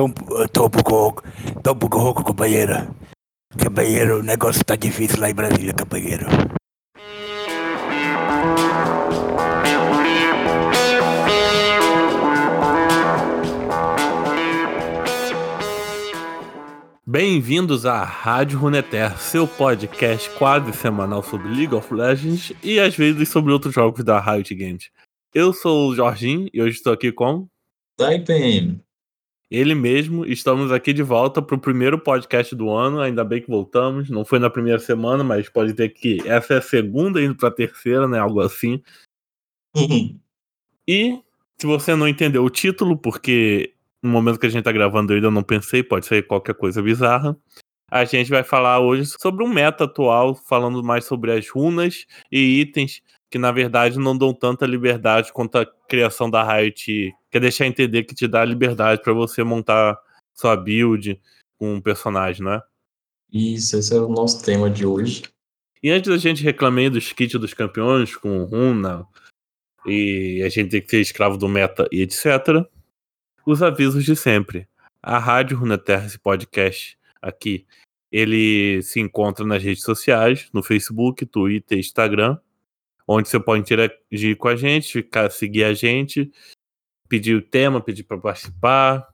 Tô, tô, um pouco, tô um pouco rouco, companheiro. Companheiro, o negócio tá difícil lá em Brasília, companheiro. Bem-vindos à Rádio Runeterra, seu podcast quase semanal sobre League of Legends e às vezes sobre outros jogos da Riot Games. Eu sou o Jorginho e hoje estou aqui com Taipen. Ele mesmo. Estamos aqui de volta para o primeiro podcast do ano, ainda bem que voltamos. Não foi na primeira semana, mas pode ter que essa é a segunda indo para a terceira, né? Algo assim. E se você não entendeu o título, porque no momento que a gente tá gravando eu ainda não pensei, pode ser qualquer coisa bizarra. A gente vai falar hoje sobre um meta atual, falando mais sobre as runas e itens que na verdade não dão tanta liberdade quanto a criação da Riot quer deixar entender que te dá liberdade para você montar sua build com um personagem, não é? Isso, esse é o nosso tema de hoje. E antes da gente reclamar dos kits dos campeões com runa e a gente tem que ser escravo do meta e etc. Os avisos de sempre. A Rádio Runeterra, esse podcast aqui, ele se encontra nas redes sociais, no Facebook, Twitter, Instagram, onde você pode interagir com a gente, ficar, seguir a gente, pedir o tema, pedir para participar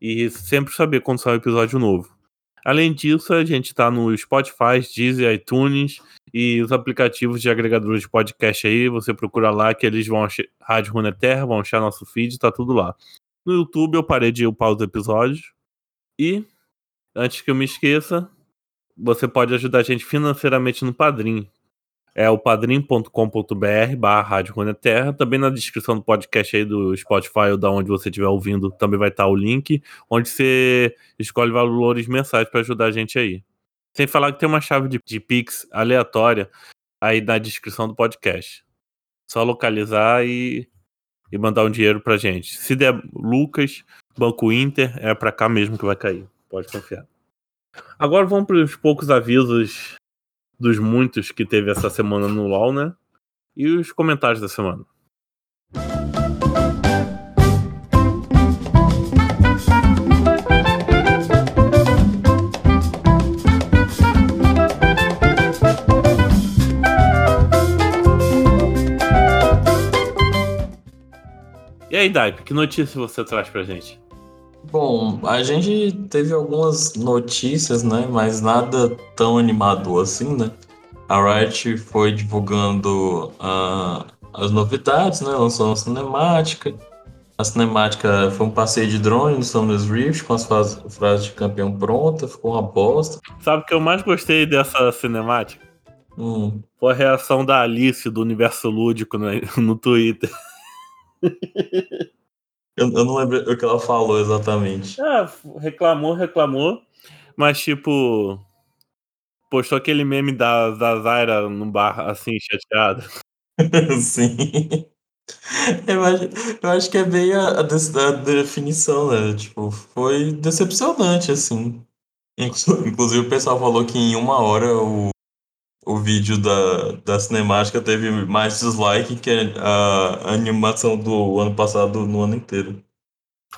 e sempre saber quando sai um episódio novo. Além disso, a gente está no Spotify, Deezer, iTunes e os aplicativos de agregadores de podcast aí. Você procura lá que eles vão achar Rádio Runeterra, vão achar nosso feed, tá tudo lá. No YouTube eu parei de upar os episódios. E, antes que eu me esqueça, você pode ajudar a gente financeiramente no Padrim. É o padrim.com.br barra Rádio Runeterra. Também na descrição do podcast aí do Spotify ou da onde você estiver ouvindo também vai estar o link, onde você escolhe valores mensais para ajudar a gente aí. Sem falar que tem uma chave de, de Pix aleatória aí na descrição do podcast. Só localizar e, e mandar um dinheiro pra gente. Se der Lucas, Banco Inter, é pra cá mesmo que vai cair. Pode confiar. Agora vamos para os poucos avisos dos muitos que teve essa semana no LoL, né? E os comentários da semana. E aí, Daipe, que notícia você traz pra gente? Bom, a gente teve algumas notícias, né? Mas nada tão animador assim, né? A Riot foi divulgando ah, as novidades, né? Lançou uma cinemática. A cinemática foi um passeio de drone no Summoners Rift com as frases de campeão pronta, ficou uma bosta. Sabe o que eu mais gostei dessa cinemática? Hum, Foi a reação da Alice do Universo Lúdico no, no Twitter. eu, eu não lembro o que ela falou exatamente. Ah, reclamou, reclamou. Mas, tipo, postou aquele meme da, da Zaira no bar, assim, chateada. Sim. Eu acho, eu acho que é bem a, a a definição, né? Tipo, foi decepcionante, assim. Inclu- Inclusive, o pessoal falou que em uma hora o, o vídeo da, da cinemática teve mais dislike que a, a animação do ano passado no ano inteiro.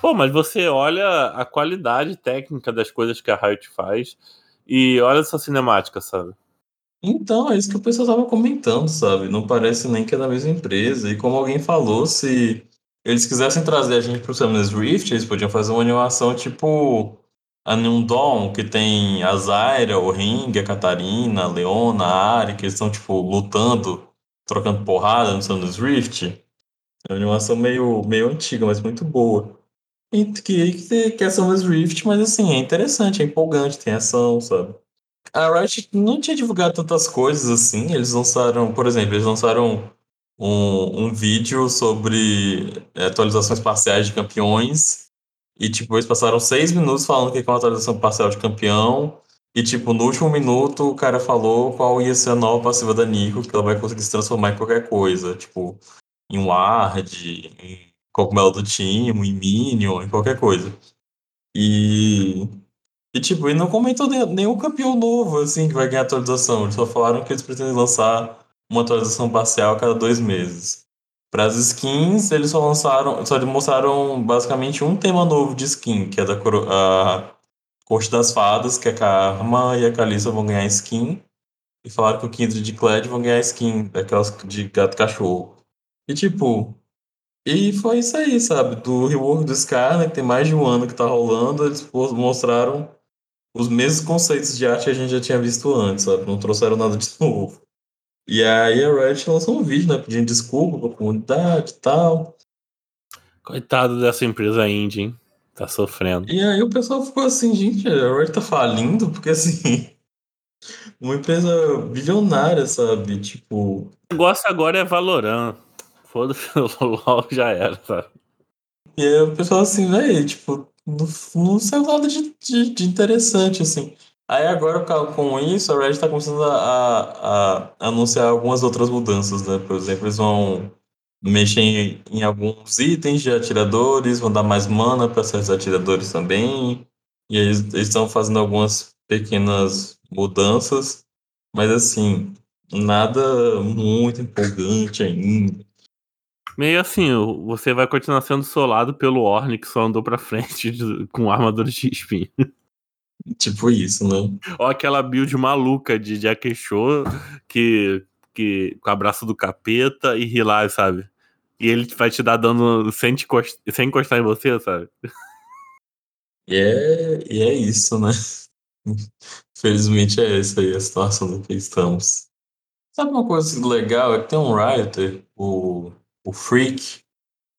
Pô, mas você olha a qualidade técnica das coisas que a Riot faz e olha essa cinemática, sabe? Então, é isso que o pessoal tava comentando, sabe? Não parece nem que é da mesma empresa. E como alguém falou, se eles quisessem trazer a gente pro Summoners Rift, eles podiam fazer uma animação tipo a Neon Dawn, que tem a Zyra, o Ring, a Catarina, a Leona, a Ari, que estão, tipo, lutando, trocando porrada no Summoners Rift. É uma animação meio, meio antiga, mas muito boa. E que, que, é Summoners Rift, mas assim, é interessante, é empolgante, tem ação, sabe? A Riot não tinha divulgado tantas coisas assim. Eles lançaram, por exemplo, eles lançaram um, um vídeo sobre é, atualizações parciais de campeões. E, tipo, eles passaram seis minutos falando que é uma atualização parcial de campeão. E, tipo, no último minuto o cara falou qual ia ser a nova passiva da Nico, que ela vai conseguir se transformar em qualquer coisa. Tipo, em Ward, em Cogumelo do Timo, em Minion, em qualquer coisa. E e tipo, ele não comentou nenhum campeão novo, assim, que vai ganhar atualização. Eles só falaram que eles pretendem lançar uma atualização parcial a cada dois meses. Para as skins, eles só lançaram, só mostraram basicamente um tema novo de skin, que é da a Corte das Fadas, que a Karma e a Kalissa vão ganhar skin. E falaram que o Kindred e Cled vão ganhar skin, daquelas de gato cachorro. E tipo, e foi isso aí, sabe? Do rework do Scar, né, que tem mais de um ano que tá rolando, eles mostraram os mesmos conceitos de arte que a gente já tinha visto antes, sabe? Não trouxeram nada de novo. E aí a Riot lançou um vídeo, né, pedindo desculpa pra comunidade e tal. Coitado dessa empresa indie, hein? Tá sofrendo. E aí o pessoal ficou assim, gente, a Riot tá falindo, porque assim. Uma empresa bilionária, sabe? Tipo. O negócio agora é Valorant. Foda-se, o LOL já era, sabe? E aí o pessoal assim, velho, tipo, não, não saiu nada de, de, de interessante, assim. Aí agora, com isso, a Red tá começando a, a, a anunciar algumas outras mudanças, né? Por exemplo, eles vão mexer em, em alguns itens de atiradores, vão dar mais mana para certos atiradores também. E eles estão fazendo algumas pequenas mudanças, mas assim, nada muito empolgante ainda. Meio assim, você vai continuar sendo solado pelo Orne que só andou pra frente com armadura de espinho. Tipo isso, né? Ou aquela build maluca de Jack Show que, que com o abraço do capeta e rilar, sabe? E ele vai te dar dano sem, te encost- sem encostar em você, sabe? E é, e é isso, né? Felizmente é essa aí a situação que estamos. Sabe uma coisa legal? É que tem um writer, o, o Freak,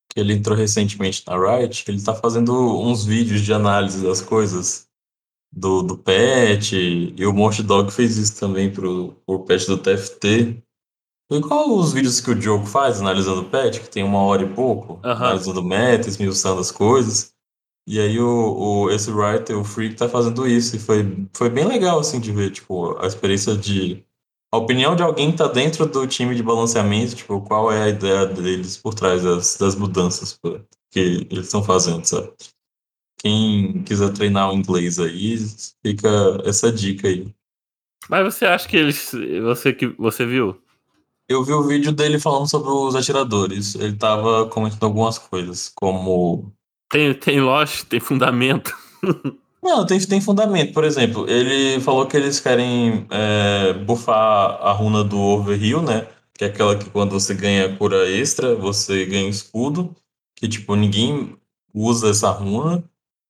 que ele entrou recentemente na Riot, ele tá fazendo uns vídeos de análise das coisas do, do patch, e o Monster Dog fez isso também pro, pro patch do TFT. Qual os vídeos que o Diogo faz analisando o patch, que tem uma hora e pouco, analisando meta, esmiuçando as coisas. E aí o, o, esse writer, o Freak, tá fazendo isso. E foi, foi bem legal, assim, de ver, tipo, a experiência de... A opinião de alguém que tá dentro do time de balanceamento, tipo, qual é a ideia deles por trás das, das mudanças que eles estão fazendo, sabe? Quem quiser treinar o inglês aí, fica essa dica aí. Mas você acha que eles. Você que você viu? Eu vi o vídeo dele falando sobre os atiradores. Ele tava comentando algumas coisas, como Tem, tem loja, tem fundamento. Não, tem, tem fundamento. Por exemplo, ele falou que eles querem é, buffar a runa do Overheal, né? Que é aquela que quando você ganha cura extra, você ganha escudo. Que, tipo, ninguém usa essa runa.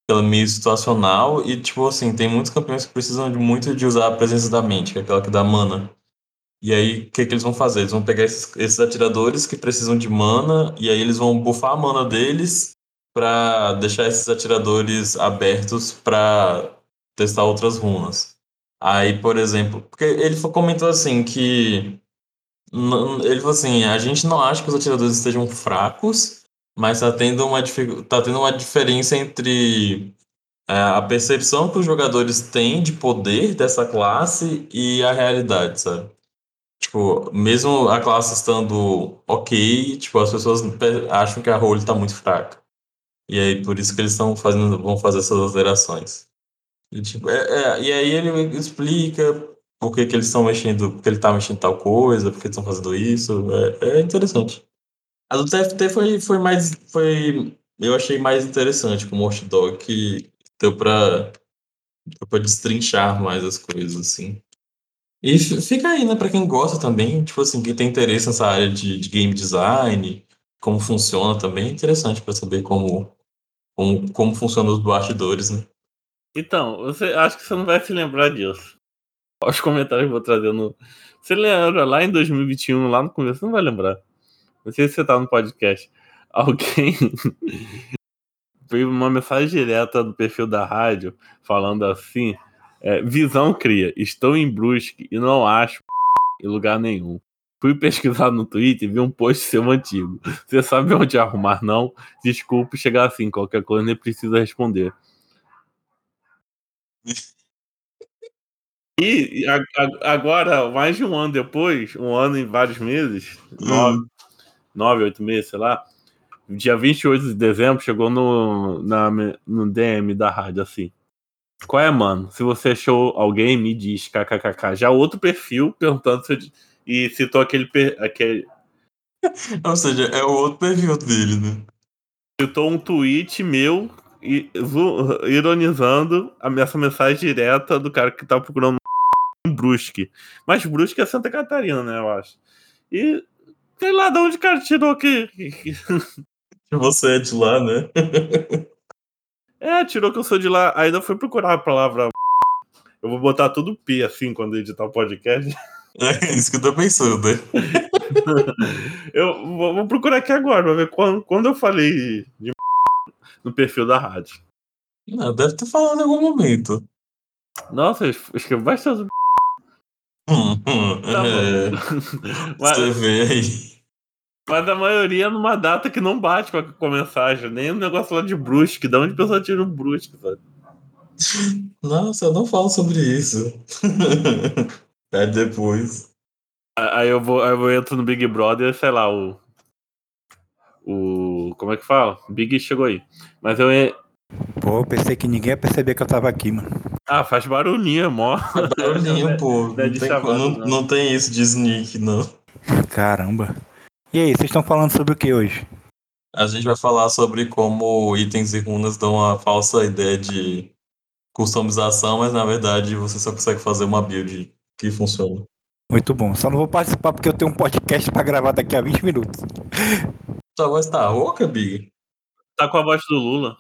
É meio situacional. E, tipo, assim, tem muitos campeões que precisam de muito de usar a presença da mente, que é aquela que dá mana. E aí, o que, que eles vão fazer? Eles vão pegar esses, esses atiradores que precisam de mana, e aí eles vão buffar a mana deles para deixar esses atiradores abertos para testar outras runas. Aí, por exemplo, porque ele comentou assim que ele falou assim, a gente não acha que os atiradores estejam fracos, mas tá tendo uma tá tendo uma diferença entre é, a percepção que os jogadores têm de poder dessa classe e a realidade, sabe? Tipo, mesmo a classe estando ok, tipo, as pessoas pe- acham que a role tá muito fraca. E aí, por isso que eles estão fazendo, vão fazer essas alterações. E, tipo, é- é- e aí ele explica por que, que eles estão mexendo, porque ele tá mexendo tal coisa, porque estão fazendo isso. É, é interessante. A do TFT foi, foi mais. Foi, eu achei mais interessante com o Watch Dog, que deu pra, deu pra destrinchar mais as coisas, assim. E fica aí, né, pra quem gosta também, tipo assim, quem tem interesse nessa área de, de game design, como funciona também, é interessante pra saber como, como, como funcionam os bastidores, né? Então, você acho que você não vai se lembrar disso. Os comentários que eu vou trazer no. Você lembra lá em 2021, lá no começo, você não vai lembrar. Não sei se você tá no podcast. Alguém veio uma mensagem direta do perfil da rádio falando assim: é, Visão cria, estou em Brusque e não acho em lugar nenhum. Fui pesquisar no Twitter e vi um post seu antigo. Você sabe onde arrumar, não? Desculpe chegar assim, qualquer coisa nem precisa responder. E a- a- agora, mais de um ano depois, um ano e vários meses, nove, nove, oito meses, sei lá, dia 28 de dezembro, chegou no, na, no DM da rádio assim. Qual é, mano? Se você achou alguém, me diz, kkkk. Já outro perfil perguntando se eu, e citou aquele, aquele Ou seja, é o outro perfil dele, né? Citou um tweet meu e- ironizando a minha essa mensagem direta do cara que tava procurando Brusque. Mas Brusque é Santa Catarina, né, eu acho. E sei lá de onde o cara tirou que. você é de lá, né? É, tirou que eu sou de lá. Ainda foi procurar a palavra. Eu vou botar tudo P assim quando editar o podcast. É isso que eu tô pensando, né? Eu vou, vou procurar aqui agora pra ver quando, quando eu falei de no perfil da rádio. Não, deve ter falado em algum momento. Nossa, eu escrevo bastante. Tá é, Mas, você vê aí. mas a maioria numa data que não bate com a, com a mensagem. Nem o negócio lá de Brusque. Da onde a pessoa tira o Brusque, sabe? Nossa, eu não falo sobre isso. É depois. Aí eu vou, aí eu vou entro no Big Brother, sei lá, o. O. Como é que fala? Big chegou aí. Mas eu. Pô, eu pensei que ninguém ia perceber que eu tava aqui, mano. Ah, faz barulhinho, mó. Barulhinho, pô. não é tem, não, não. não tem isso de sneak, não. Caramba. E aí, vocês estão falando sobre o que hoje? A gente vai falar sobre como itens e runas dão uma falsa ideia de customização, mas na verdade você só consegue fazer uma build que funciona. Muito bom. Só não vou participar porque eu tenho um podcast pra gravar daqui a 20 minutos. Sua voz tá rouca, Big? Tá com a voz do Lula.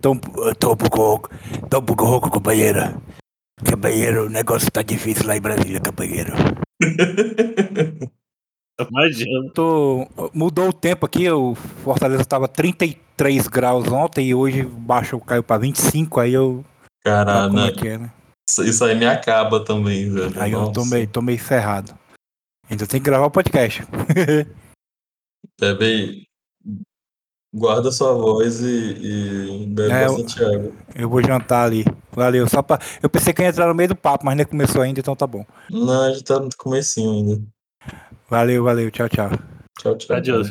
Tô, eu tô um pouco rouco. Tô um pouco rouco, companheiro. Companheiro, o negócio tá difícil lá em Brasília, companheiro. Imagina. Tô, mudou o tempo aqui, o Fortaleza tava 33 graus ontem e hoje baixou, caiu pra 25, aí eu. Caralho, né? é é, né? Isso- Isso aí me acaba também, velho. Aí eu Nossa. tô meio, tô meio ferrado. Ainda tem que gravar o podcast. Bem. Guarda sua voz e, e bebe É, eu- bastante água. Eu vou jantar ali. Valeu. Só pra... Eu pensei que ia entrar no meio do papo, mas nem começou ainda, então tá bom. Não, a gente tá no comecinho ainda. Valeu, valeu. Tchau, tchau. Tchau, tchau. Adiós.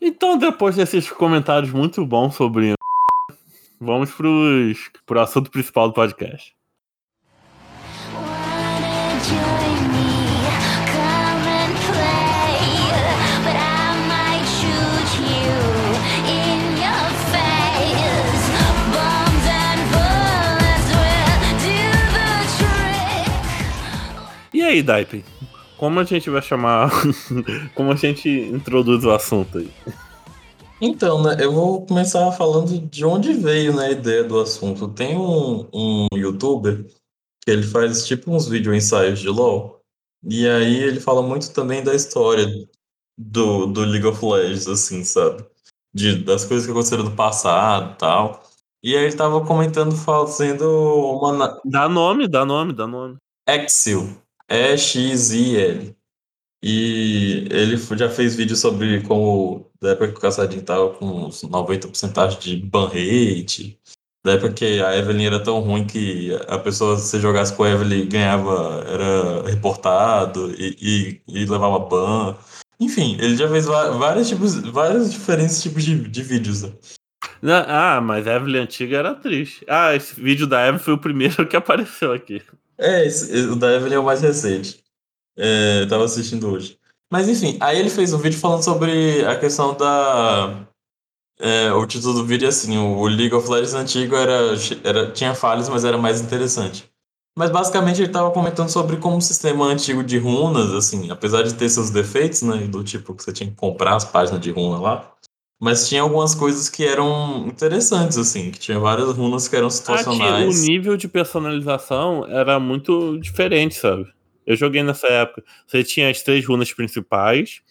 Então, depois desses comentários muito bons sobre. Vamos pros, pro assunto principal do podcast. Aí, Daipen? Como a gente vai chamar. Como a gente introduz o assunto aí? Então, né, eu vou começar falando de onde veio né, a ideia do assunto. Tem um, um youtuber que ele faz tipo uns vídeo ensaios de LoL, e aí ele fala muito também da história do, do League of Legends, assim, sabe? De, das coisas que aconteceram no passado e tal. E aí ele tava comentando, fazendo uma Dá nome, dá nome, dá nome. Exil, E-X-I-L. E ele já fez vídeo sobre como, da época que o Caçadinho tava com uns 90% de ban rate, da época que a Evelyn era tão ruim que a pessoa, se jogasse com a Evelyn, ganhava, era reportado e, e, e levava ban. Enfim, ele já fez vários tipos, vários diferentes tipos de, de vídeos. né? Ah, mas a Evelyn antiga era triste. Ah, esse vídeo da Evelyn foi o primeiro que apareceu aqui. É, esse- o da Evelyn é o mais recente. É, eu tava assistindo hoje. Mas enfim, aí ele fez um vídeo falando sobre a questão da. é, o título do vídeo é assim: o League of Legends antigo era, era, tinha falhas, mas era mais interessante. Mas basicamente ele tava comentando sobre como o sistema antigo de runas, assim, apesar de ter seus defeitos, né? Do tipo que você tinha que comprar as páginas de runa lá. Mas tinha algumas coisas que eram interessantes, assim, que tinha várias runas que eram Ah, situacionais. o nível de personalização era muito diferente, sabe? Eu joguei nessa época. Você tinha as três runas principais,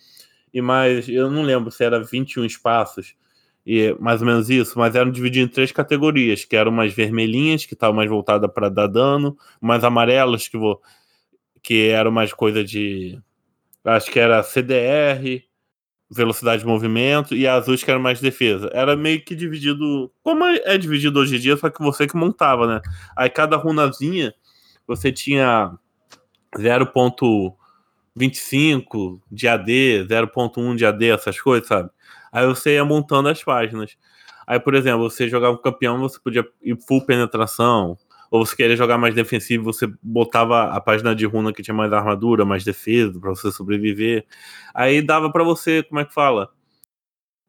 e mais, eu não lembro se era 21 espaços, e mais ou menos isso, mas eram divididos em três categorias, que eram umas vermelhinhas, que estavam mais voltadas para dar dano, umas amarelas, que, vo- que eram mais coisa de. Acho que era CDR, velocidade de movimento, e azuis que eram mais defesa. Era meio que dividido. Como é dividido hoje em dia, só que você que montava, né? Aí cada runazinha você tinha 0.25 de AD, 0.1 de AD, essas coisas, sabe? Aí você ia montando as páginas. Aí, por exemplo, você jogava um campeão, você podia ir full penetração, ou você queria jogar mais defensivo, você botava a página de runa que tinha mais armadura, mais defesa, para você sobreviver. Aí dava para você, como é que fala?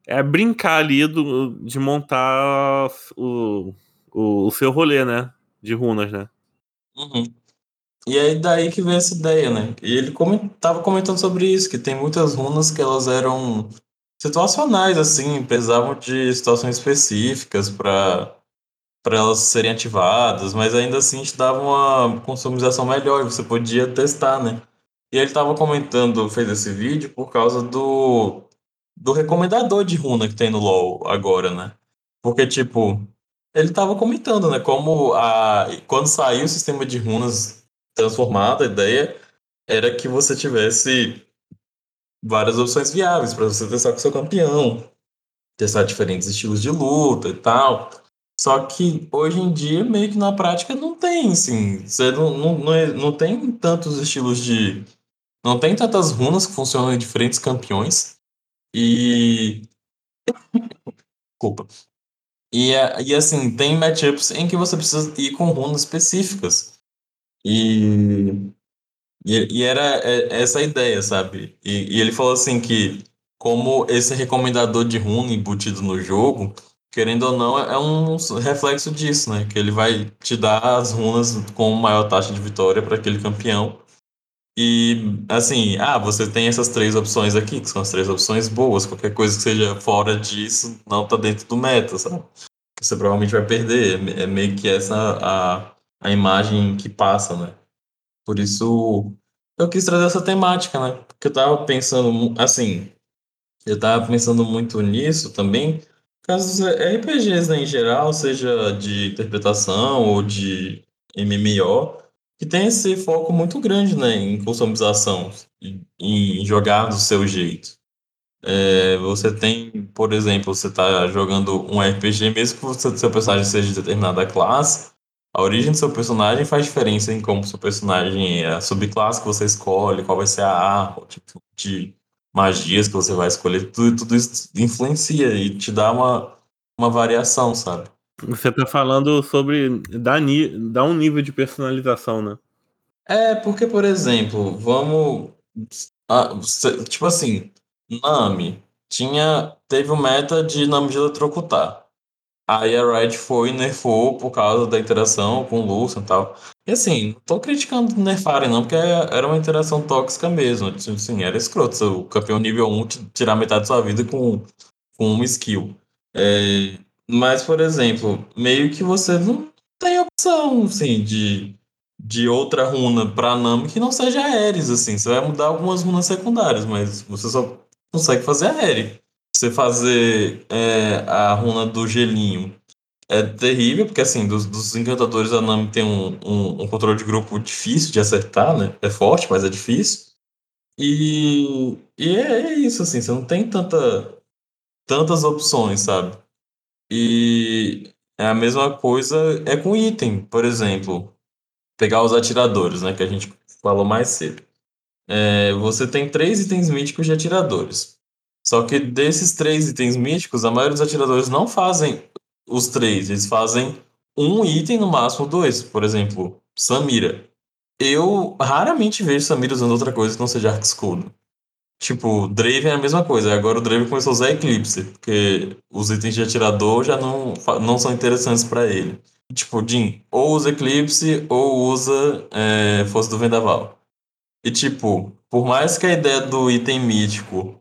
É brincar ali do, de montar o, o, o seu rolê, né? De runas, né? Uhum. E aí daí que veio essa ideia, né? E ele comen- tava comentando sobre isso, que tem muitas runas que elas eram situacionais, assim, precisavam de situações específicas para para elas serem ativadas, mas ainda assim te dava uma customização melhor você podia testar, né? E ele tava comentando, fez esse vídeo por causa do, do recomendador de runa que tem no LoL agora, né? Porque, tipo, ele tava comentando, né? Como a, quando saiu o sistema de runas transformado, a ideia era que você tivesse várias opções viáveis para você testar com seu campeão, testar diferentes estilos de luta e tal. Só que hoje em dia, meio que na prática, não tem, assim. Você não, não, não, é- não tem tantos estilos de. Não tem tantas runas que funcionam em diferentes campeões. E. Desculpa. E, é- e assim, tem matchups em que você precisa ir com runas específicas. E. E, e era é- essa a ideia, sabe? E, e ele falou assim que, como esse recomendador de runa embutido no jogo, querendo ou não, é um reflexo disso, né? Que ele vai te dar as runas com maior taxa de vitória para aquele campeão. E assim, ah, você tem essas três opções aqui, que são as três opções boas. Qualquer coisa que seja fora disso não tá dentro do meta, sabe? Você provavelmente vai perder. É É meio que essa a, a imagem que passa, né? Por isso eu quis trazer essa temática, né? Porque eu tava pensando, assim, eu tava pensando muito nisso também, dos RPGs, né, em geral, seja de interpretação ou de MMO, que tem esse foco muito grande, né, em customização, em jogar do seu jeito. É, você tem, por exemplo, você tá jogando um RPG, mesmo que o seu personagem seja de determinada classe, a origem do seu personagem faz diferença em como seu personagem é, a subclasse que você escolhe, qual vai ser a arma, o tipo de magias que você vai escolher, tudo, tudo isso influencia e te dá uma, uma variação, sabe? Você tá falando sobre dar, dar um nível de personalização, né? É, porque, por exemplo, vamos. ah, tipo assim, Nami tinha, teve o meta de Nami de eletrocutar. Aí a Riot foi e nerfou por causa da interação com o Lucian e tal. E assim, não tô criticando nerfarem não, porque era uma interação tóxica mesmo. Assim, era escroto. O campeão nível 1 te- tirar metade da sua vida com, com uma skill. É, mas, por exemplo, meio que você não tem opção, assim, de, de outra runa pra Nami que não seja Ares, assim. Você vai mudar algumas runas secundárias, mas você só consegue fazer Ares. Você fazer é, a runa do gelinho é terrível, porque assim, dos, dos encantadores a Nami tem um, um, um controle de grupo difícil de acertar, né? É forte, mas é difícil. E, e é, é isso, assim, você não tem tanta, tantas opções, sabe? E é a mesma coisa é com item, por exemplo, pegar os atiradores, né? Que a gente falou mais cedo. É, você tem três itens míticos de atiradores. Só que desses três itens míticos, a maioria dos atiradores não fazem os três, eles fazem um item, no máximo dois. Por exemplo, Samira. Eu raramente vejo Samira usando outra coisa que não seja Arc Escudo. Tipo, Draven é a mesma coisa. Agora o Draven começou a usar Eclipse, porque os itens de atirador já não, não são interessantes pra ele. Tipo, Jin, ou usa Eclipse ou usa é, Força do Vendaval. E tipo, por mais que a ideia do item mítico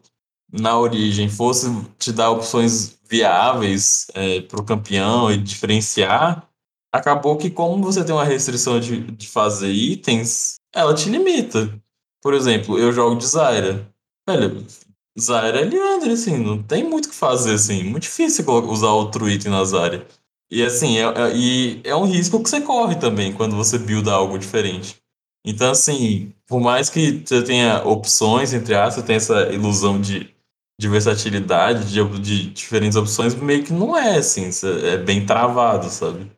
na origem fosse te dar opções viáveis é, para o campeão e diferenciar, acabou que como você tem uma restrição de, de fazer itens, ela te limita. Por exemplo, eu jogo de Zyra. Velho, Zyra é Leandre, assim, não tem muito o que fazer, assim. Muito difícil usar outro item na Zyra. E assim, é, é- e é um risco que você corre também quando você builda algo diferente. Então, assim, por mais que você tenha opções, entre aspas, você tenha essa ilusão de, de versatilidade, de, de diferentes opções, meio que não é assim, é bem travado, sabe?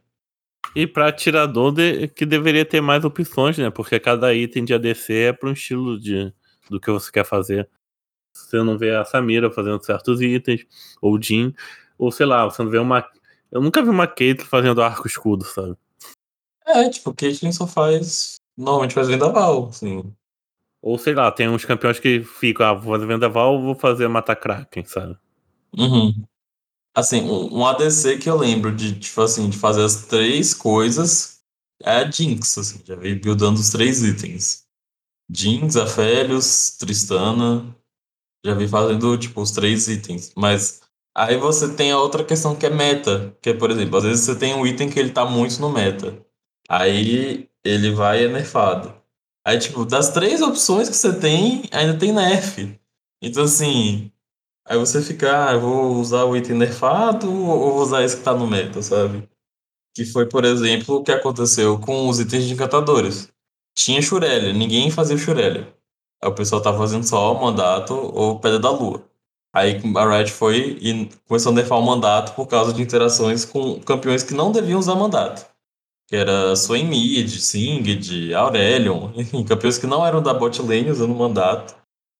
E pra atirador de- que deveria ter mais opções, né? Porque cada item de ADC é para um estilo de, do que você quer fazer. Você não vê a Samira fazendo certos itens, ou o Jin, ou sei lá, você não vê uma. Eu nunca vi uma Caitlyn fazendo arco escudo, sabe? É, tipo, o Caitlyn só faz. Normalmente faz vendaval, assim. Ou sei lá, tem uns campeões que ficam, ah, vou fazer vendaval, vou fazer matar Kraken, sabe? Uhum. Assim, um, um ADC que eu lembro de, tipo assim, de fazer as três coisas é a Jinx, assim, já veio buildando os três itens. Jinx, Aphelios, Tristana, já vi fazendo, tipo, os três itens. Mas aí você tem a outra questão que é meta, que é, por exemplo, às vezes você tem um item que ele tá muito no meta. Aí ele vai e é nerfado. Aí, tipo, das três opções que você tem, ainda tem nerf. Então, assim, aí você fica, ah, eu vou usar o item nerfado ou vou usar esse que tá no meta, sabe? Que foi, por exemplo, o que aconteceu com os itens de encantadores. Tinha Shurelia, ninguém fazia Shurelia. Aí o pessoal tava fazendo só o mandato ou Pedra da Lua. Aí a Riot foi e começou a nerfar o mandato por causa de interações com campeões que não deviam usar mandato. Que era Swain Mid, Singed, Aurelion, enfim, campeões que não eram da bot lane usando mandato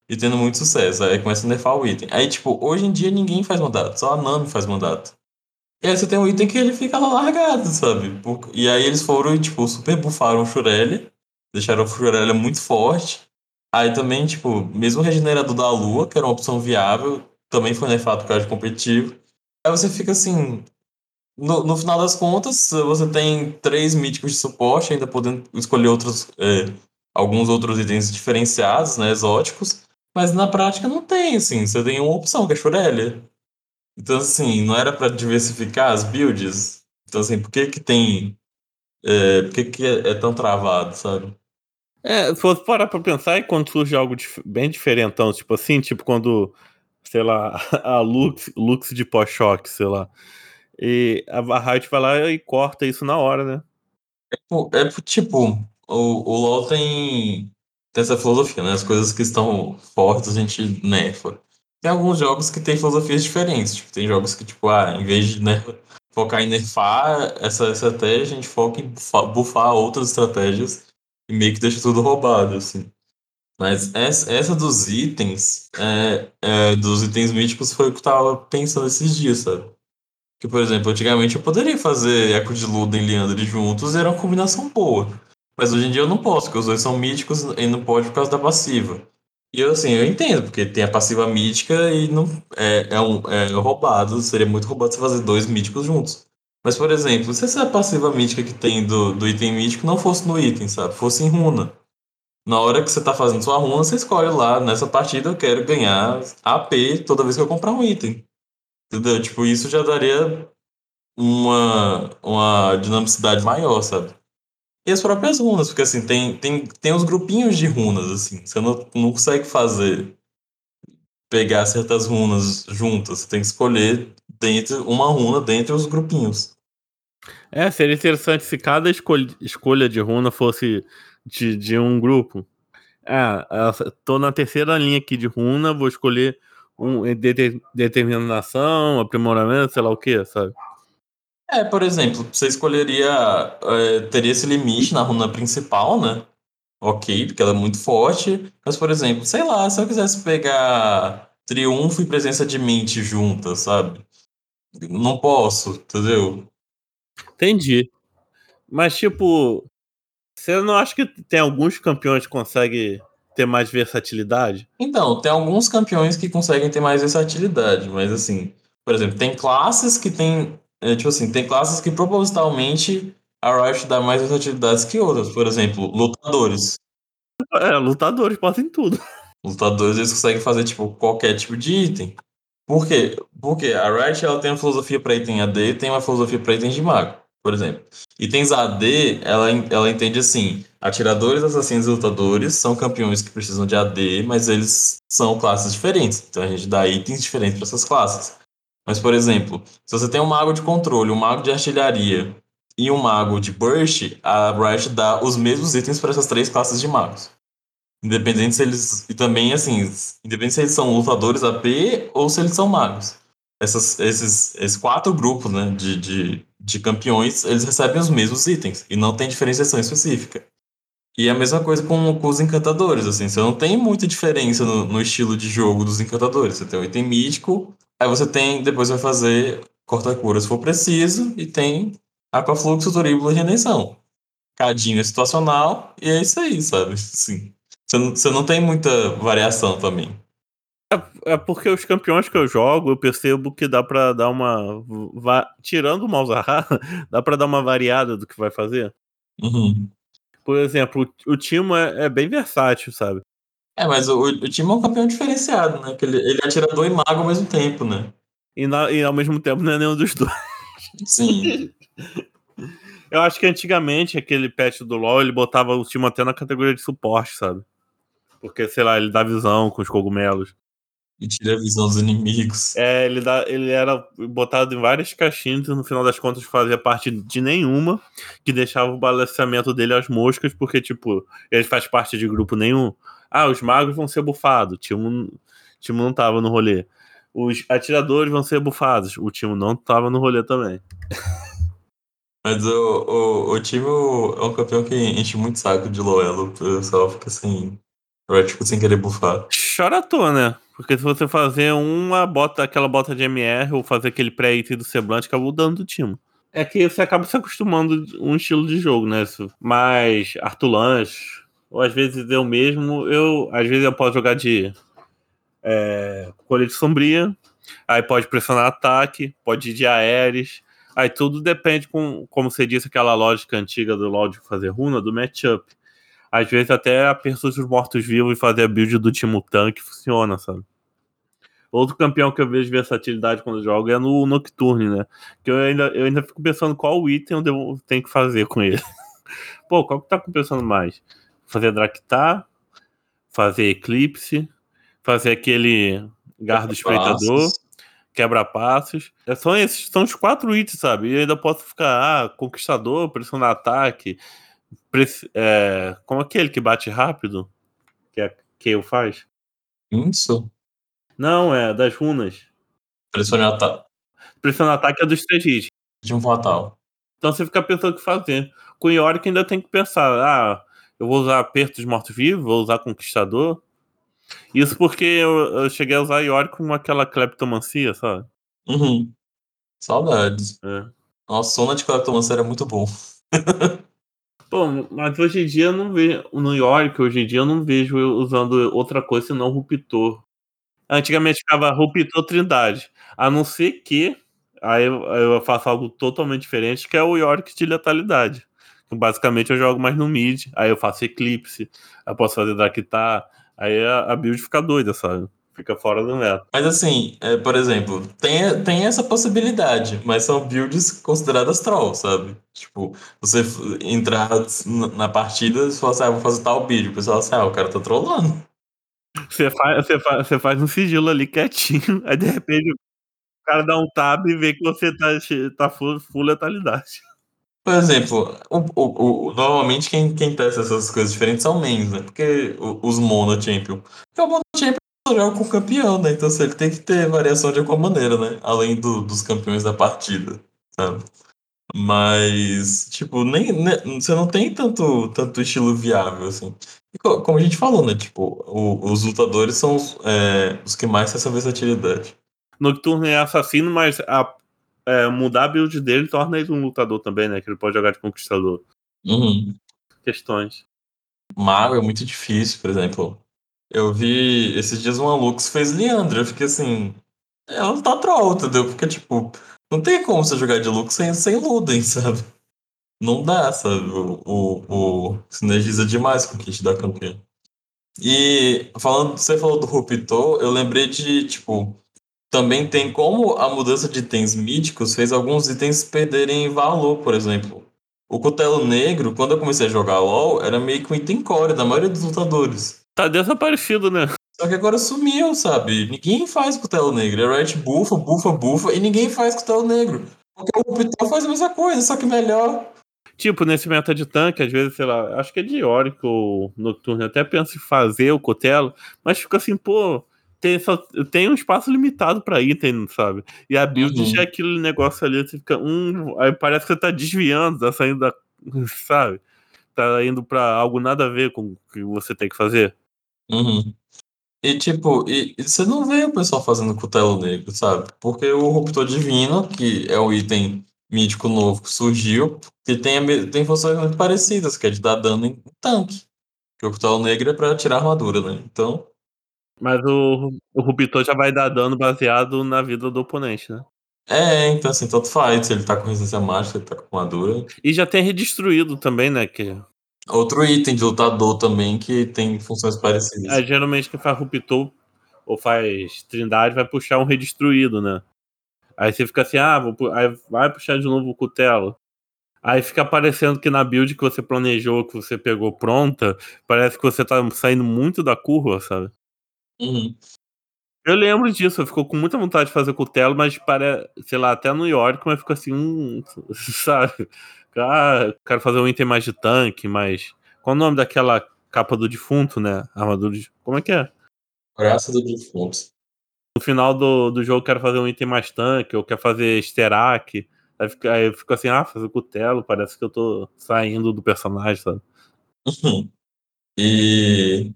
e tendo muito sucesso. Aí começa a nerfar o item. Aí, tipo, hoje em dia ninguém faz mandato, só a Nami faz mandato. E aí você tem um item que ele fica lá largado, sabe? E aí eles foram e, tipo, super buffaram o Shurelia, deixaram o Shurelia muito forte. Aí também, tipo, mesmo o regenerador da Lua, que era uma opção viável, também foi nerfado por causa de competitivo. Aí você fica assim. No, no final das contas, você tem três míticos de suporte, ainda podendo escolher outros, é, alguns outros itens diferenciados, né, exóticos. Mas na prática não tem, assim. Você tem uma opção, que é Shurelia. Então, assim, não era pra diversificar as builds? Então, assim, por que que tem... é, por que que é, é tão travado, sabe? É, se fosse parar pra pensar, e quando surge algo dif- bem diferentão, tipo assim, tipo quando, sei lá, a Lux, Lux de pós-choque, sei lá. E a a Riot vai lá e corta isso na hora, né? Pô, É tipo, o, o LoL tem, tem essa filosofia, né? As coisas que estão fortes a gente nerfa. Tem alguns jogos que tem filosofias diferentes. Tipo, tem jogos que, tipo, ah, em vez de focar em nerfar essa estratégia, a gente foca em bufa- bufar outras estratégias e meio que deixa tudo roubado, assim. Mas essa, essa dos itens, é, é, dos itens míticos, foi o que eu tava pensando esses dias, sabe? Que, por exemplo, antigamente eu poderia fazer Eco de Luda e Leandre juntos era uma combinação boa. Mas hoje em dia eu não posso, porque os dois são míticos e não pode por causa da passiva. E eu, assim, eu entendo, porque tem a passiva mítica e não é, é, um, é roubado, seria muito roubado você fazer dois míticos juntos. Mas, por exemplo, se essa passiva mítica que tem do, do item mítico não fosse no item, sabe? Fosse em runa. Na hora que você tá fazendo sua runa, você escolhe lá, nessa partida eu quero ganhar AP toda vez que eu comprar um item. Entendeu? Tipo, isso já daria uma, uma dinamicidade maior, sabe? E as próprias runas, porque assim, tem, tem, tem os grupinhos de runas, assim, você não, não consegue fazer, pegar certas runas juntas, você tem que escolher dentro, uma runa dentre os grupinhos. É, seria interessante se cada escolha, escolha de runa fosse de, de um grupo. Ah, tô na terceira linha aqui de runa, vou escolher um de- determinação, aprimoramento, sei lá o que, sabe? É, por exemplo, você escolheria, é, teria esse limite na runa principal, né? Ok, porque ela é muito forte, mas, por exemplo, sei lá, se eu quisesse pegar Triunfo e Presença de Mente juntas, sabe? Não posso, entendeu? Entendi. Mas, tipo, você não acha que tem alguns campeões que conseguem ter mais versatilidade? Então, tem alguns campeões que conseguem ter mais versatilidade, mas assim, por exemplo, tem classes que tem, é, tipo assim, tem classes que propositalmente a Riot dá mais versatilidades que outras. Por exemplo, lutadores. É, lutadores podem tudo. Lutadores eles conseguem fazer tipo qualquer tipo de item. Por quê? Porque a Riot ela tem uma filosofia para item AD e tem uma filosofia para itens de mago, por exemplo. Itens AD, ela, ela entende assim: atiradores, assassinos e lutadores são campeões que precisam de AD, mas eles são classes diferentes. Então a gente dá itens diferentes para essas classes. Mas, por exemplo, se você tem um mago de controle, um mago de artilharia e um mago de burst, a Riot dá os mesmos itens para essas três classes de magos. Independente se eles. E também, assim, independente se eles são lutadores AP ou se eles são magos. Essas, esses, esses quatro grupos né, de, de, de campeões, eles recebem os mesmos itens. E não tem diferenciação específica. E é a mesma coisa com, com os encantadores, assim. Você não tem muita diferença no, no estilo de jogo dos encantadores. Você tem o item mítico, aí você tem. Depois vai fazer corta-cura se for preciso, e tem Aquafluxo, Turíbulo e Redenção. cadinho situacional, e é isso aí, sabe? Sim. Você não, você não tem muita variação também. É porque os campeões que eu jogo, eu percebo que dá pra dar uma. va- Tirando o Malzahar, dá pra dar uma variada do que vai fazer. Uhum. Por exemplo, o, Timo é, é bem versátil, sabe? É, mas o, o time é um campeão diferenciado, né? Ele, ele é atirador e mago ao mesmo tempo, né? E, na- e ao mesmo tempo não é nenhum dos dois. Sim. Eu acho que antigamente aquele patch do LoL ele botava o Timo até na categoria de suporte, sabe? Porque, sei lá, ele dá visão com os cogumelos. E tira a visão dos inimigos. É, ele, dá, ele era botado em várias caixinhas e no final das contas fazia parte de nenhuma, que deixava o balanceamento dele às moscas, porque, tipo, ele faz parte de grupo nenhum. Ah, os magos vão ser bufados, o Timo, Timo não tava no rolê. Os atiradores vão ser bufados, o Timo não tava no rolê também. Mas o, o, o time é um campeão que enche muito saco de Loelo. O pessoal fica assim. Tipo, sem querer bufar. Chora à toa, né? Porque se você fazer uma bota, aquela bota de MR ou fazer aquele pré-item do semblante, acaba dando do Timo. É que você acaba se acostumando um estilo de jogo, né? Mas Arthur Lanche, ou às vezes eu mesmo, eu às vezes eu posso jogar de é, colete sombria, aí pode pressionar ataque, pode ir de aéreos, aí tudo depende, com, como você disse, aquela lógica antiga do LoL de fazer runa, do matchup. Às vezes até a pessoa dos mortos-vivos e fazer a build do Timo Tank funciona, sabe? Outro campeão que eu vejo versatilidade quando eu jogo é no Nocturne, né? Que eu ainda, eu ainda fico pensando qual item eu devo, tenho que fazer com ele. Pô, qual que tá compensando mais? Fazer Draktar, fazer Eclipse, fazer aquele Gardo Espreitador, Passos. quebra-passos. É, são esses, são os quatro itens, sabe? E eu ainda posso ficar, ah, conquistador, pressionar ataque, é, como aquele que bate rápido, que a Kayle faz. Isso. Não, é das runas. Pressione ata- Pressionar ataque é dos três hits. de um fatal. Então você fica pensando o que fazer. Com Yorick ainda tem que pensar, ah, eu vou usar aperto dos mortos-vivos, vou usar conquistador. Isso porque eu, eu cheguei a usar Yorick com aquela cleptomancia, sabe? Uhum. Saudades. É. Nossa, Sona de Cleptomancer era muito bom. Pô, mas hoje em dia eu não vejo. No Yorick, hoje em dia eu não vejo usando outra coisa senão Ruptor. Antigamente ficava Ruptor Trindade. A não ser que. Aí eu, faço algo totalmente diferente, que é o Yorick de letalidade. Basicamente eu jogo mais no mid, aí eu faço Eclipse, eu posso fazer Draktar, aí a build fica doida, sabe? Fica fora do meta. Mas assim, é, por exemplo, tem, tem essa possibilidade, mas são builds consideradas troll, sabe? Tipo, você entrar na partida e falar assim, ah, vou fazer tal build. O pessoal fala assim, ah, o cara tá trollando. Você faz, você, faz, você faz um sigilo ali quietinho, aí de repente o cara dá um tab e vê que você tá, tá full, full letalidade. Por exemplo, o, o, o- normalmente quem, quem testa essas coisas diferentes são mains, né? Porque os Mono Champion. Porque o Mono Champion joga com o campeão, né? Então assim, ele tem que ter variação de alguma maneira, né? Além do- dos campeões da partida, sabe? Mas, tipo, nem, nem- você não tem tanto, tanto estilo viável, assim. E co- como a gente falou, né? Tipo, o- os lutadores são os, é, os que mais têm essa versatilidade. Nocturne é assassino, mas a- é, mudar a build dele torna ele um lutador também, né? Que ele pode jogar de conquistador. Uhum. Questões. Mago é muito difícil, por exemplo. Eu vi esses dias uma Lux fez Leandro. Eu fiquei assim. Ela tá troll, entendeu? Porque, tipo, não tem como você jogar de Lux sem, sem Luden, sabe? Não dá, sabe? O, o, o- sinergiza demais com o kit da campeã. E falando, você falou do Ruptor, eu lembrei de, tipo, também tem como a mudança de itens míticos fez alguns itens perderem valor, por exemplo. O Cutelo Negro, quando eu comecei a jogar LoL, era meio que um item core da maioria dos lutadores. Tá desaparecido, né? Só que agora sumiu, sabe? Ninguém faz Cutelo Negro. A Riot bufa, bufa, bufa, e ninguém faz Cutelo Negro. Porque o Ruptor faz a mesma coisa, só que melhor. Tipo, nesse meta de tanque, às vezes, sei lá, acho que é de Yorick ou Nocturne, até pensa em fazer o Cotelo, mas fica assim, pô, tem, só, tem um espaço limitado pra item, sabe? E a build Uhum. já é aquele negócio ali, você fica, hum, aí parece que você tá desviando, tá saindo da, sabe? Tá indo pra algo nada a ver com o que você tem que fazer. Uhum. E tipo, e, e você não vê o pessoal fazendo Cutelo Negro, sabe? Porque o Ruptor Divino, que é o item mítico novo que surgiu, que tem, a me- tem funções muito parecidas, que é de dar dano em tanque. Porque o Cutelo Negro é pra tirar armadura, né? Então, Mas o, o Ruptor já vai dar dano baseado na vida do oponente, né? é, então assim, tanto faz. Se ele tá com resistência mágica, ele tá com armadura. E já tem redestruído também, né? Que Outro item de lutador também que tem funções parecidas. é, geralmente quem faz Ruptor ou faz Trindade vai puxar um redestruído, né? Aí você fica assim, ah, vou, aí vai puxar de novo o Cutelo. Aí fica parecendo que na build que você planejou, que você pegou pronta, parece que você tá saindo muito da curva, sabe? Uhum. Eu lembro disso, eu ficou com muita vontade de fazer Cutelo, mas para, sei lá, até New York, mas ficou assim, hum, sabe? Ah, quero fazer um item mais de tanque, mas. Qual o nome daquela capa do defunto, né? Armadura de. Como é que é? Graça do defunto. No final do, do jogo quero fazer um item mais tanque, ou quero fazer Sterak. Aí, fica, aí eu fico assim, ah, fazer Cutelo, parece que eu tô saindo do personagem, sabe? Uhum. E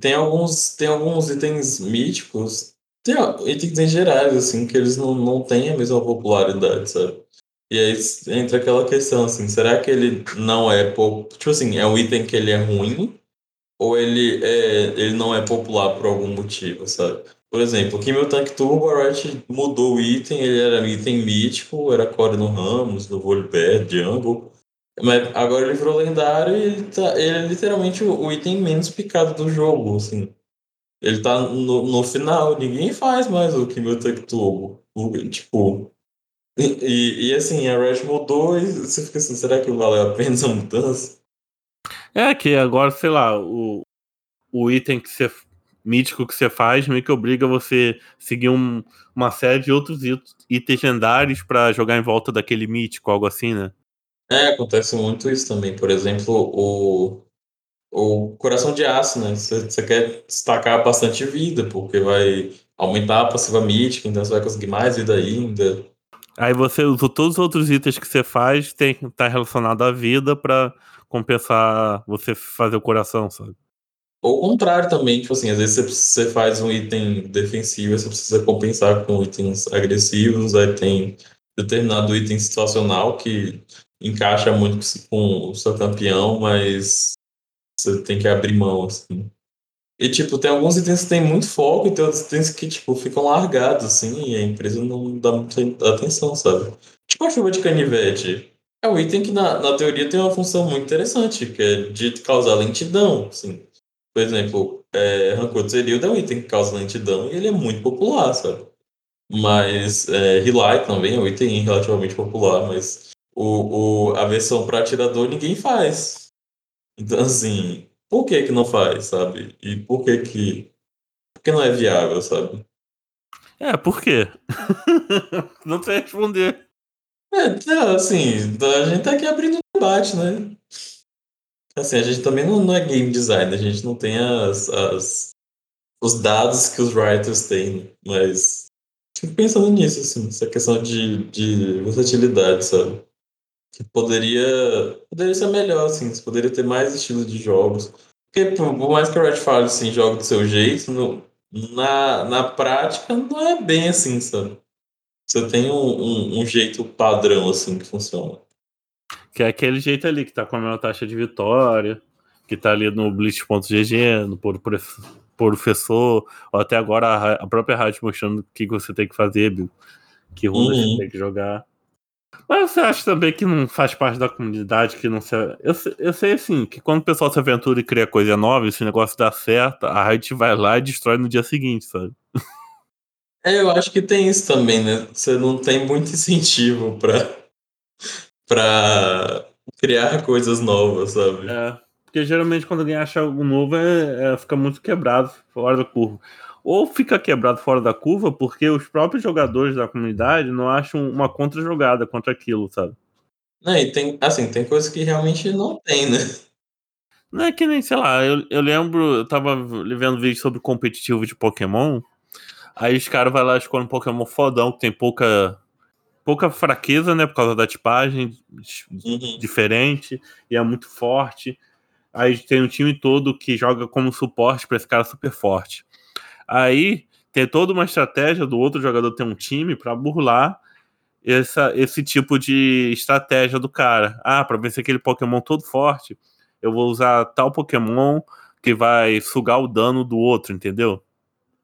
tem alguns, tem alguns itens míticos, tem itens em gerais, assim, que eles não, não têm a mesma popularidade, sabe? E aí entra aquela questão, assim, será que ele não é, po- tipo assim, é um item que ele é ruim, ou ele, é, ele não é popular por algum motivo, sabe? Por exemplo, aqui meu Tank Turbo, a Riot mudou o item, ele era item mítico, era core no Ramos, no Volibear, Jungle, mas agora ele virou lendário e ele, tá, ele é literalmente o, item menos picado do jogo, assim. Ele tá no, no final, ninguém faz mais o Kimil Tank Turbo. O- Tipo. E, e, e, assim, a Riot mudou e você fica assim, será que valeu a pena essa mudança? É que agora, sei lá, o, o item que você. mítico que você faz meio que obriga você seguir um- uma série de outros it- itens lendários pra jogar em volta daquele mítico, algo assim, né? É, acontece muito isso também. Por exemplo, o, o Coração de Aço, né? Você quer destacar bastante vida, porque vai aumentar a passiva mítica, então você vai conseguir mais vida ainda. Aí você usa todos os outros itens que você faz, tem estar relacionado à vida pra compensar você fazer o coração, sabe? Ou o contrário também, tipo assim, às vezes você, você faz um item defensivo, você precisa compensar com itens agressivos, aí tem determinado item situacional que encaixa muito com o seu campeão, mas você tem que abrir mão, assim. E, tipo, tem alguns itens que tem muito foco e tem outros itens que, tipo, ficam largados, assim, e a empresa não dá muita atenção, sabe? Tipo a chuva de canivete. É um item que, na, na teoria, tem uma função muito interessante, que é de causar lentidão, assim. Por exemplo, é, Rancor de Zerilda é um item que causa lentidão e ele é muito popular, sabe? Mas é, Relay também é um item relativamente popular, mas o, o, a versão para atirador ninguém faz. Então, assim, por que que não faz, sabe? E por que que... Por que não é viável, sabe? É, por quê? não sei responder. É, assim, a gente tá aqui abrindo um debate, né? Assim, a gente também não, não é game design, a gente não tem as, as, os dados que os writers têm, mas fico pensando nisso, assim, essa questão de, de versatilidade, sabe? Que poderia, poderia ser melhor, assim, você poderia ter mais estilos de jogos. Porque, por mais que a Riot fale, assim, joga do seu jeito, no, na, na prática não é bem assim, sabe? Você tem um, um, um jeito padrão, assim, que funciona. Que é aquele jeito ali que tá com a menor taxa de vitória, que tá ali no Blitz.gg, no Por Profe- Professor, ou até agora a, ra- a própria rádio mostrando o que você tem que fazer, Bill. Que runa Uhum. você tem que jogar. Mas você acha também que não faz parte da comunidade, que não se... eu, sei- eu sei assim, que quando o pessoal se aventura e cria coisa nova, esse negócio dá certo, a Riot vai lá e destrói no dia seguinte, sabe? É, eu acho que tem isso também, né? Você não tem muito incentivo pra, pra criar coisas novas, sabe? É, porque geralmente quando alguém acha algo novo, é, é- fica muito quebrado fora da curva. Ou fica quebrado fora da curva porque os próprios jogadores da comunidade não acham uma contra-jogada contra aquilo, sabe? Né, e tem, assim, tem coisas que realmente não tem, né? Não é que nem, sei lá, eu, eu lembro, eu tava vendo vídeo sobre competitivo de Pokémon, aí os caras vão lá e escolhem um Pokémon fodão, que tem pouca, pouca fraqueza, né, por causa da tipagem Uhum. diferente, e é muito forte. Aí tem um time todo que joga como suporte pra esse cara super forte. Aí tem toda uma estratégia do outro jogador ter um time pra burlar essa, esse tipo de estratégia do cara. Ah, para vencer aquele Pokémon todo forte, eu vou usar tal Pokémon que vai sugar o dano do outro, entendeu?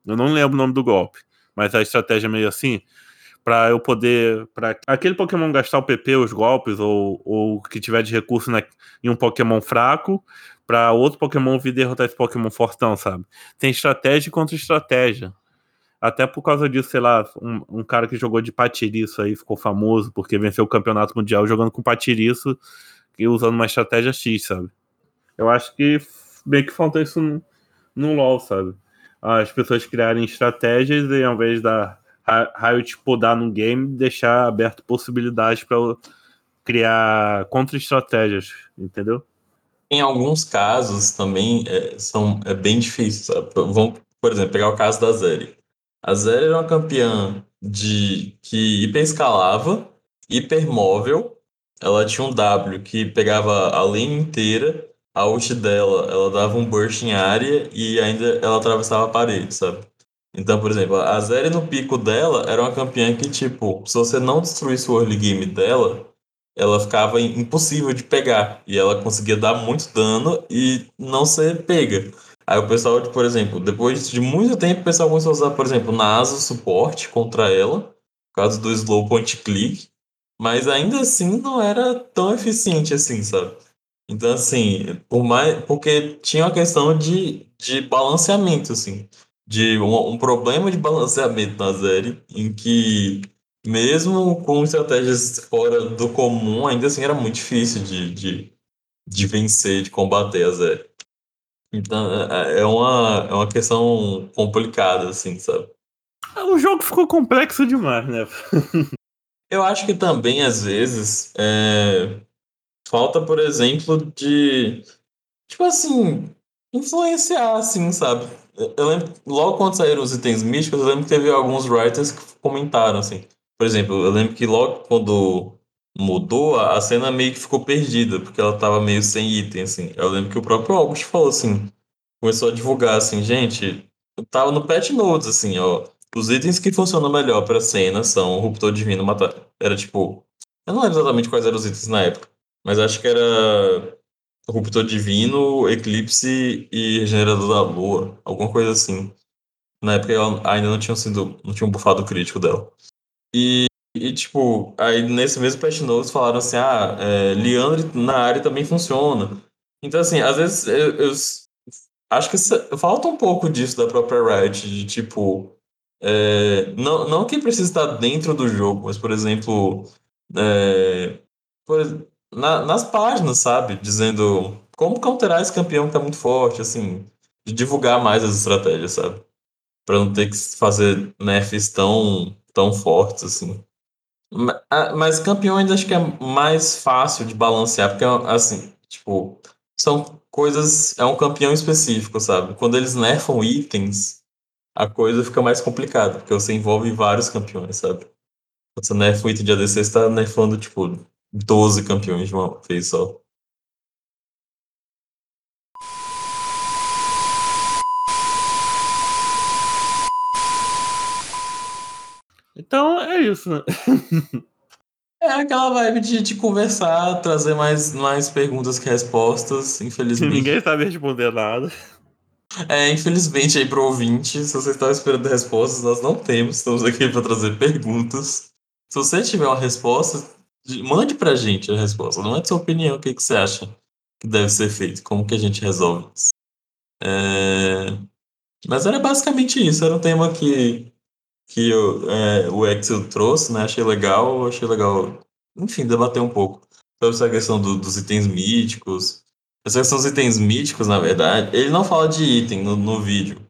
Eu não lembro o nome do golpe, mas a estratégia é meio assim para eu poder. para aquele Pokémon gastar o PP, os golpes, ou, ou que tiver de recurso na, em um Pokémon fraco, para outro Pokémon vir derrotar esse Pokémon fortão, sabe? Tem estratégia contra estratégia. Até por causa disso, sei lá, um, um cara que jogou de patiriço aí ficou famoso porque venceu o campeonato mundial jogando com patiriço e usando uma estratégia X, sabe? Eu acho que bem que falta isso no, no LoL, sabe? As pessoas criarem estratégias e ao invés da Riot podar no game, deixar aberto possibilidades para criar contra-estratégias, entendeu? Em alguns casos também é, são, é bem difícil. Sabe? Vamos, por exemplo, pegar o caso da Zeri. A Zeri era uma campeã de que hiperescalava, hipermóvel. Ela tinha um W que pegava a lane inteira. A ult dela, ela dava um burst em área e ainda ela atravessava a parede, sabe? Então, por exemplo, a Zeri no pico dela era uma campeã que, tipo, se você não destruísse o early game dela, ela ficava impossível de pegar. E ela conseguia dar muito dano e não ser pega. Aí o pessoal, por exemplo, depois de muito tempo, o pessoal começou a usar, por exemplo, NASA suporte contra ela, por causa do slow point click. Mas ainda assim não era tão eficiente assim, sabe? Então, assim, por mais. Porque tinha uma questão de, de balanceamento, assim de um, um problema de balanceamento na série, em que, mesmo com estratégias fora do comum, ainda assim era muito difícil de, de, de vencer, de combater a série. Então, é, é uma, é uma questão complicada, assim, sabe? O jogo ficou complexo demais, né? Eu acho que também, às vezes, é... falta, por exemplo, de. Tipo assim, influenciar, assim, sabe? Eu lembro, logo quando saíram os itens místicos, eu lembro que teve alguns writers que comentaram, assim. Por exemplo, eu lembro que logo quando mudou, a cena meio que ficou perdida, porque ela tava meio sem item, assim. Eu lembro que o próprio August falou assim, começou a divulgar, assim, gente, tava no patch notes, assim, ó. Os itens que funcionam melhor pra cena são Ruptor Divino Matar. Era tipo. Eu não lembro exatamente quais eram os itens na época, mas acho que era Ruptor Divino, Eclipse e Regenerador da Lua, alguma coisa assim. Na época ela ainda não tinha sido, não tinha um bufado crítico dela. E, e tipo, aí nesse mesmo patch notes falaram assim, ah, é, Leandre na área também funciona. Então assim, às vezes eu, eu acho que falta um pouco disso da própria Riot, de tipo, é, não, não que precisa estar dentro do jogo, mas por exemplo, é, por, na, nas páginas, sabe? Dizendo como counterar esse campeão que tá muito forte, assim, de divulgar mais as estratégias, sabe? Pra não ter que fazer nerfs tão, tão fortes, assim. Mas ainda acho que é mais fácil de balancear, porque, assim, tipo, são coisas. É um campeão específico, sabe? Quando eles nerfam itens, a coisa fica mais complicada, porque você envolve vários campeões, sabe? Quando você nerfa um item de ADC, você tá nerfando, tipo, 12 campeões de uma vez só. Então é isso, né? É aquela vibe de, de conversar, trazer mais, mais perguntas que respostas, infelizmente. Ninguém sabe responder nada. É, infelizmente aí pro ouvinte, se você estava esperando respostas, nós não temos, estamos aqui para trazer perguntas. Se você tiver uma resposta, Mande pra gente a resposta. Não é sua opinião. O que, que você acha que deve ser feito? Como que a gente resolve isso? É... Mas era basicamente isso. Era um tema que, que eu, é, o Excel trouxe, né? Achei legal. Achei legal, enfim, debater um pouco sobre essa questão do, dos itens míticos. Essa questão dos itens míticos, na verdade, ele não fala de item no, no vídeo.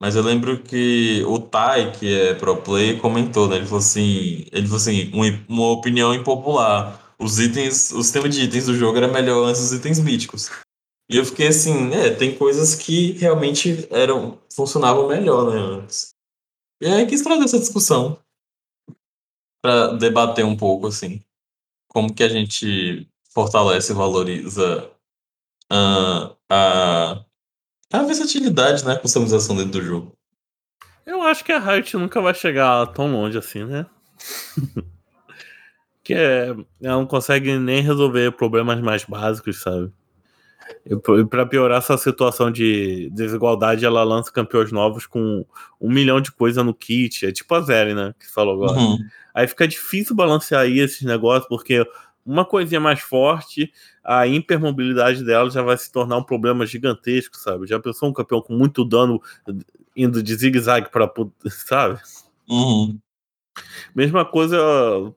Mas eu lembro que o Tai, que é pro play, comentou, né? Ele falou assim, ele falou assim, uma, opinião impopular. Os itens, o sistema de itens do jogo era melhor antes dos itens míticos. E eu fiquei assim, é, tem coisas que realmente eram funcionavam melhor, né, antes. E aí quis trazer essa discussão para debater um pouco assim, como que a gente fortalece e valoriza uh, a a versatilidade, né? A customização dentro do jogo. Eu acho que a Riot nunca vai chegar tão longe assim, né? Porque ela não consegue nem resolver problemas mais básicos, sabe? E p- pra piorar essa situação de desigualdade, ela lança campeões novos com um milhão de coisa no kit. É tipo a Zeri, né? Que falou agora. Uhum. Aí fica difícil balancear aí esses negócios, porque uma coisinha mais forte, a hipermobilidade dela já vai se tornar um problema gigantesco, sabe? Já pensou um campeão com muito dano indo de zigue-zague para sabe? Uhum. Mesma coisa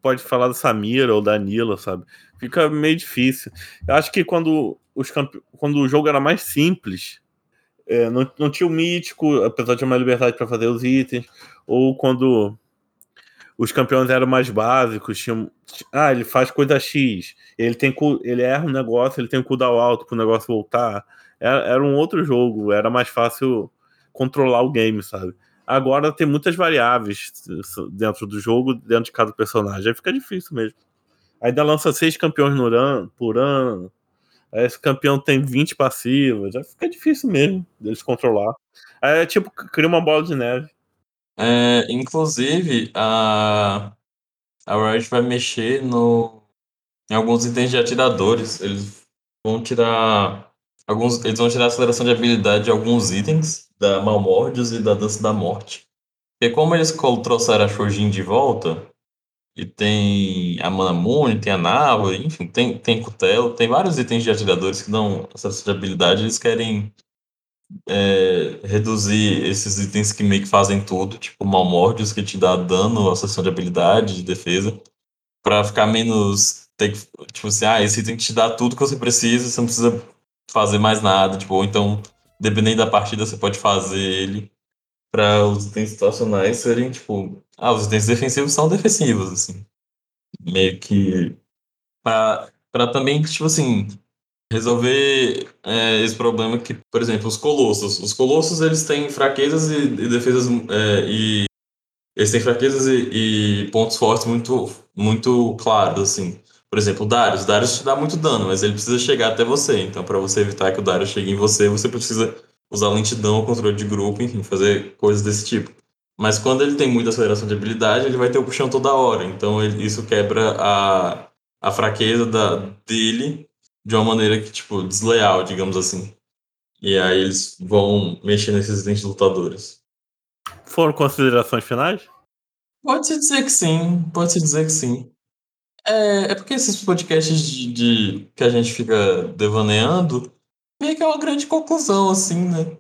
pode falar da Samira ou da Nila, sabe? Fica meio difícil. Eu acho que quando, os campe... quando o jogo era mais simples, é, não, não tinha o mítico, apesar de uma liberdade para fazer os itens, ou quando os campeões eram mais básicos, tinham. Ah, ele faz coisa X, ele tem ele erra um negócio, ele tem um cooldown alto para o negócio voltar. Era, era um outro jogo, era mais fácil controlar o game, sabe? Agora tem muitas variáveis dentro do jogo, dentro de cada personagem. Aí fica difícil mesmo. Ainda lança seis campeões no an, por ano. Aí esse campeão tem 20 passivas. Aí fica difícil mesmo deles controlar. Aí é tipo, cria uma bola de neve. É, inclusive, a, a Riot vai mexer no, em alguns itens de atiradores. Eles vão tirar. Alguns, eles vão tirar a aceleração de habilidade de alguns itens, da Malmordius e da Dança da Morte. Porque como eles trouxeram a Shojin de volta, e tem a Manamune, tem a Nava, enfim, tem, tem Cutelo, tem vários itens de atiradores que dão aceleração de habilidade, eles querem é, reduzir esses itens que meio que fazem tudo, tipo Malmordius, que te dá dano, aceleração de habilidade, de defesa, pra ficar menos. Ter tipo assim, ah, esse item te dá tudo que você precisa, você não precisa fazer mais nada, tipo, ou então, dependendo da partida, você pode fazer ele para os itens situacionais serem, tipo, ah, os itens defensivos são defensivos, assim. Meio que. Pra também, tipo assim, resolver é, esse problema que, por exemplo, os colossos. Os colossos, eles têm fraquezas e, e defesas é, e eles têm fraquezas e, e pontos fortes muito, muito claros, assim. Por exemplo, o Darius. Darius te dá muito dano, mas ele precisa chegar até você. Então, para você evitar que o Darius chegue em você, você precisa usar lentidão, controle de grupo, enfim, fazer coisas desse tipo. Mas quando ele tem muita aceleração de habilidade, ele vai ter o puxão toda hora. Então, ele- isso quebra a, a fraqueza da, dele de uma maneira que, tipo, desleal, digamos assim. E aí eles vão mexer nesses itens lutadores. Foram considerações finais? Pode-se dizer que sim, pode-se dizer que sim. É, é porque esses podcasts de, de- que a gente fica devaneando, meio que é uma grande conclusão, assim, né?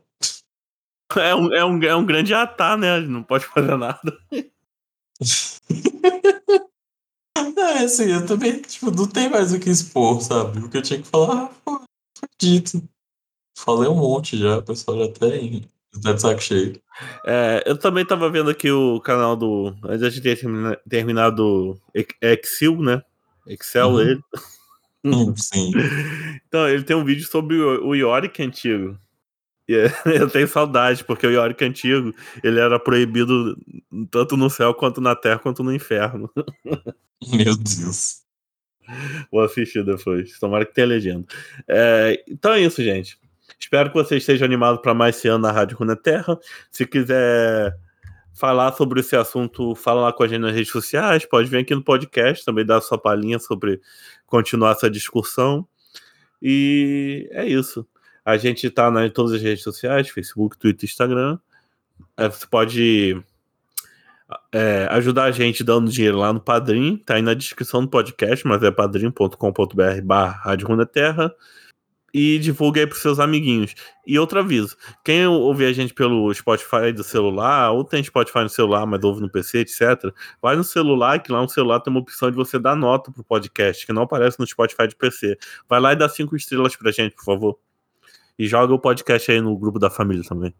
É um, é um, é um grande atar, né? Não pode fazer nada. É, assim, eu também, tipo, não tem mais o que expor, sabe? O que eu tinha que falar, ah, foi dito. Falei um monte já, o pessoal já até, tá de saco cheio. É, eu também tava vendo aqui o canal do. Antes da gente ter termina- terminado Ex- Excel, né? Excel, Uhum. ele. Sim. Então, ele tem um vídeo sobre o, o Yorick antigo. Eu tenho saudade, porque o Yorick antigo, ele era proibido tanto no céu, quanto na terra, quanto no inferno. Meu Deus. Vou assistir depois. Tomara que tenha legenda. É, então é isso, gente. Espero que vocês estejam animados para mais esse ano na Rádio Runa Terra. Se quiser falar sobre esse assunto, fala lá com a gente nas redes sociais. Pode vir aqui no podcast também dar sua palhinha sobre continuar essa discussão. E é isso. A gente está em todas as redes sociais: Facebook, Twitter, Instagram. É, Você pode é, ajudar a gente dando dinheiro lá no Padrim, tá aí na descrição do podcast, mas é padrim.com.br barra Runeterra e divulgue aí pros seus amiguinhos. E outro aviso, quem ouvir a gente pelo Spotify do celular, ou tem Spotify no celular, mas ouve no PC, etc, vai no celular, que lá no celular tem uma opção de você dar nota pro podcast, que não aparece no Spotify de PC. Vai lá e dá cinco estrelas pra gente, por favor. E joga o podcast aí no grupo da família também.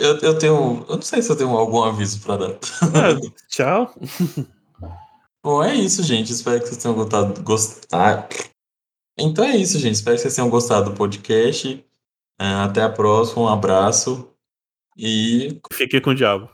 Eu, eu tenho. Eu não sei se eu tenho algum aviso pra dar. É, tchau. Bom, é isso, gente. Espero que vocês tenham gostado. Gostar. Então é isso, gente. Espero que vocês tenham gostado do podcast. É, Até a próxima. Um abraço. E Fique com o diabo.